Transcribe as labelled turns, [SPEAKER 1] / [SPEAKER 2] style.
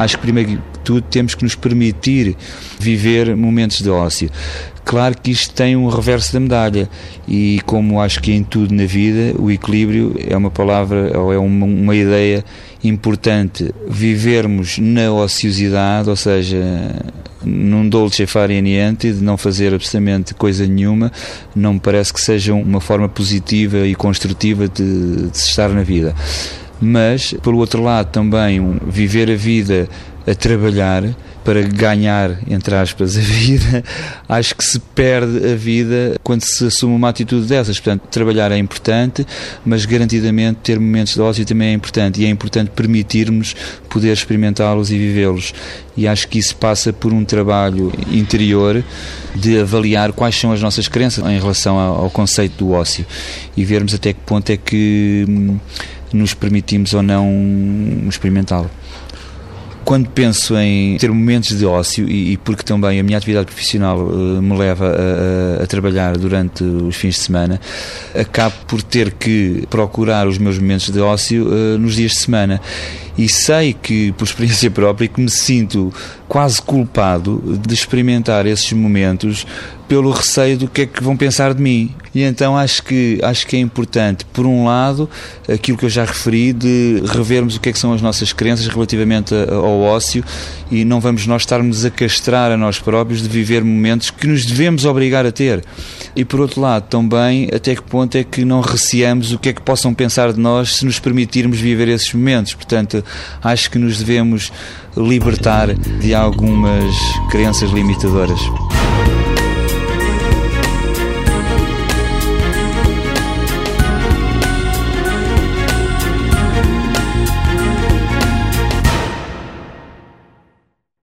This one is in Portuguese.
[SPEAKER 1] Acho que primeiro que tudo temos que nos permitir viver momentos de ócio. Claro que isto tem um reverso da medalha e como acho que em tudo na vida o equilíbrio é uma palavra ou é uma, uma ideia importante. Vivermos na ociosidade, ou seja, num dolce fare niente, de não fazer absolutamente coisa nenhuma, não me parece que seja uma forma positiva e construtiva de, de estar na vida mas, pelo outro lado, também um, viver a vida a trabalhar para ganhar, entre aspas, a vida, acho que se perde a vida quando se assume uma atitude dessas. Portanto, trabalhar é importante, mas garantidamente ter momentos de ócio também é importante e é importante permitirmos poder experimentá-los e vivê-los. E acho que isso passa por um trabalho interior de avaliar quais são as nossas crenças em relação ao conceito do ócio e vermos até que ponto é que hum, nos permitimos ou não experimentá-lo quando penso em ter momentos de ócio e, e porque também a minha atividade profissional uh, me leva a, a, trabalhar durante os fins de semana, acabo por ter que procurar os meus momentos de ócio uh, nos dias de semana. E sei que, por experiência própria, que me sinto quase culpado de experimentar esses momentos pelo receio do que é que vão pensar de mim. E então acho que, acho que é importante, por um lado, aquilo que eu já referi, de revermos o que é que são as nossas crenças relativamente ao ócio e não vamos nós estarmos a castrar a nós próprios de viver momentos que nos devemos obrigar a ter. E por outro lado, também, até que ponto é que não receamos o que é que possam pensar de nós se nos permitirmos viver esses momentos. Portanto, acho que nos devemos libertar de algumas crenças limitadoras.